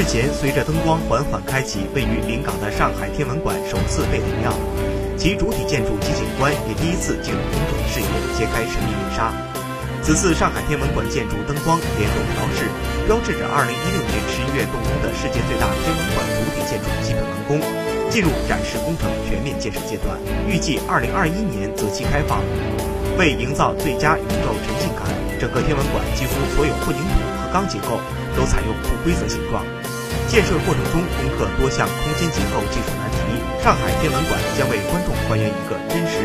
日前，随着灯光缓缓开启，位于临港的上海天文馆首次被点亮，其主体建筑及景观也第一次进入公众视野，揭开神秘面纱。此次上海天文馆建筑灯光联动调制，标志着2016年11月动工的世界最大天文馆主体建筑基本完工，进入展示工程全面建设阶段，预计2021年择期开放。为营造最佳宇宙沉浸感，整个天文馆几乎所有混凝土和钢结构都采用不规则形状。建设过程中攻克多项空间结构技术难题，上海天文馆将为观众还原一个真实。